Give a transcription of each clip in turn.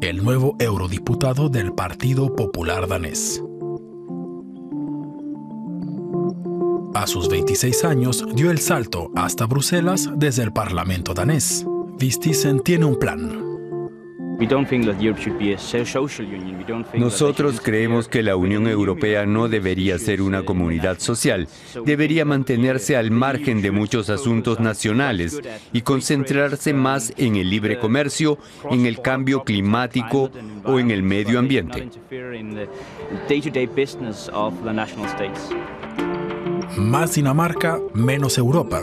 El nuevo eurodiputado del Partido Popular Danés. A sus 26 años dio el salto hasta Bruselas desde el Parlamento danés. Vistisen tiene un plan nosotros creemos que la Unión Europea no debería ser una comunidad social, debería mantenerse al margen de muchos asuntos nacionales y concentrarse más en el libre comercio, en el cambio climático o en el medio ambiente. Más Dinamarca, menos Europa.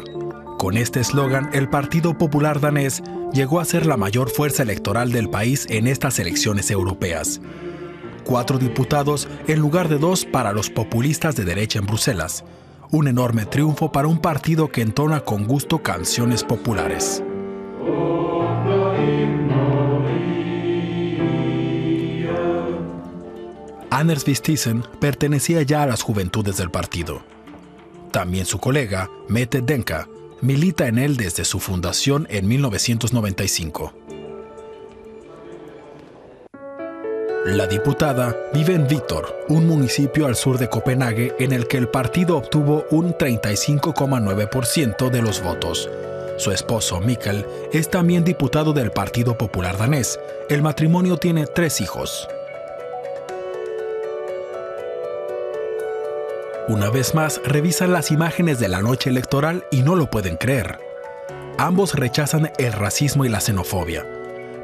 Con este eslogan, el Partido Popular danés llegó a ser la mayor fuerza electoral del país en estas elecciones europeas. Cuatro diputados en lugar de dos para los populistas de derecha en Bruselas. Un enorme triunfo para un partido que entona con gusto canciones populares. Anders Vistisen pertenecía ya a las juventudes del partido. También su colega, Mette Denka, milita en él desde su fundación en 1995. La diputada vive en Vítor, un municipio al sur de Copenhague en el que el partido obtuvo un 35,9% de los votos. Su esposo, Mikkel, es también diputado del Partido Popular Danés. El matrimonio tiene tres hijos. Una vez más, revisan las imágenes de la noche electoral y no lo pueden creer. Ambos rechazan el racismo y la xenofobia,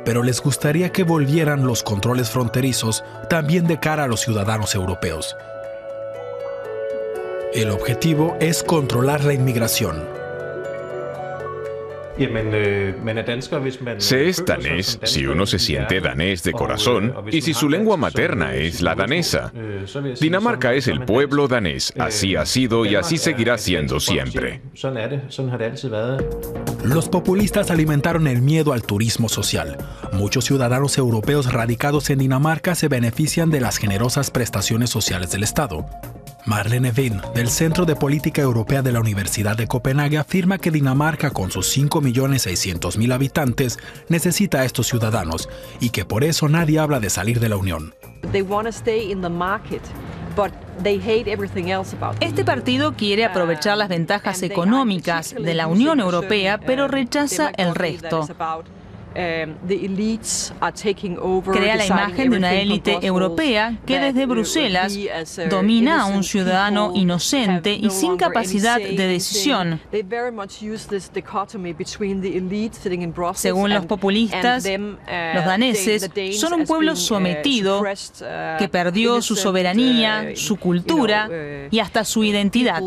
pero les gustaría que volvieran los controles fronterizos también de cara a los ciudadanos europeos. El objetivo es controlar la inmigración, se es danés si uno se siente danés de corazón y si su lengua materna es la danesa. Dinamarca es el pueblo danés, así ha sido y así seguirá siendo siempre. Los populistas alimentaron el miedo al turismo social. Muchos ciudadanos europeos radicados en Dinamarca se benefician de las generosas prestaciones sociales del Estado. Marlene Vin, del Centro de Política Europea de la Universidad de Copenhague, afirma que Dinamarca, con sus 5.600.000 habitantes, necesita a estos ciudadanos y que por eso nadie habla de salir de la Unión. Este partido quiere aprovechar las ventajas económicas de la Unión Europea, pero rechaza el resto. Em, Crea la imagen de una élite europea que desde Bruselas domina a un ciudadano inocente y sin capacidad de decisión. Según los populistas, los uh, daneses son un pueblo uh, sometido uh, que perdió su soberanía, su cultura y hasta su identidad.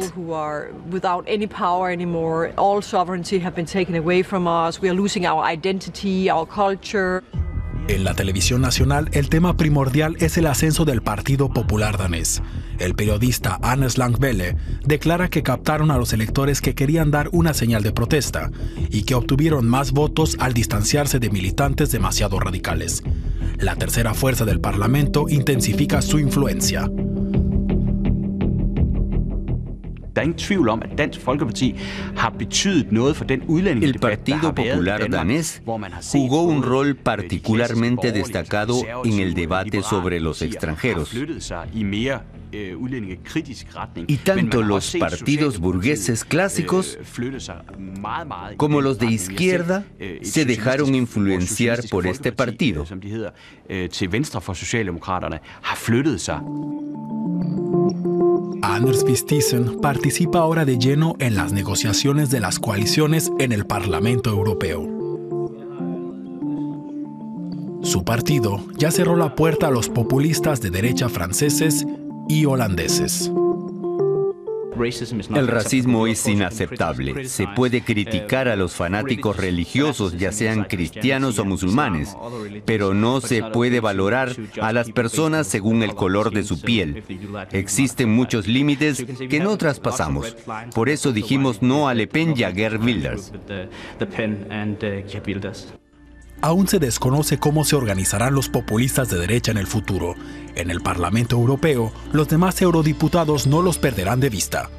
En la televisión nacional, el tema primordial es el ascenso del Partido Popular danés. El periodista Anders Langvelle declara que captaron a los electores que querían dar una señal de protesta y que obtuvieron más votos al distanciarse de militantes demasiado radicales. La tercera fuerza del Parlamento intensifica su influencia. El Partido Popular danés jugó un rol particularmente destacado en el debate sobre los extranjeros. Y tanto los partidos burgueses clásicos como los de izquierda se dejaron influenciar por este partido. Anders Vistisen participa ahora de lleno en las negociaciones de las coaliciones en el Parlamento Europeo. Su partido ya cerró la puerta a los populistas de derecha franceses y holandeses. El racismo es inaceptable. Se puede criticar a los fanáticos religiosos, ya sean cristianos o musulmanes, pero no se puede valorar a las personas según el color de su piel. Existen muchos límites que no traspasamos. Por eso dijimos no a Le Pen y a Gerd Wilders. Aún se desconoce cómo se organizarán los populistas de derecha en el futuro. En el Parlamento Europeo, los demás eurodiputados no los perderán de vista.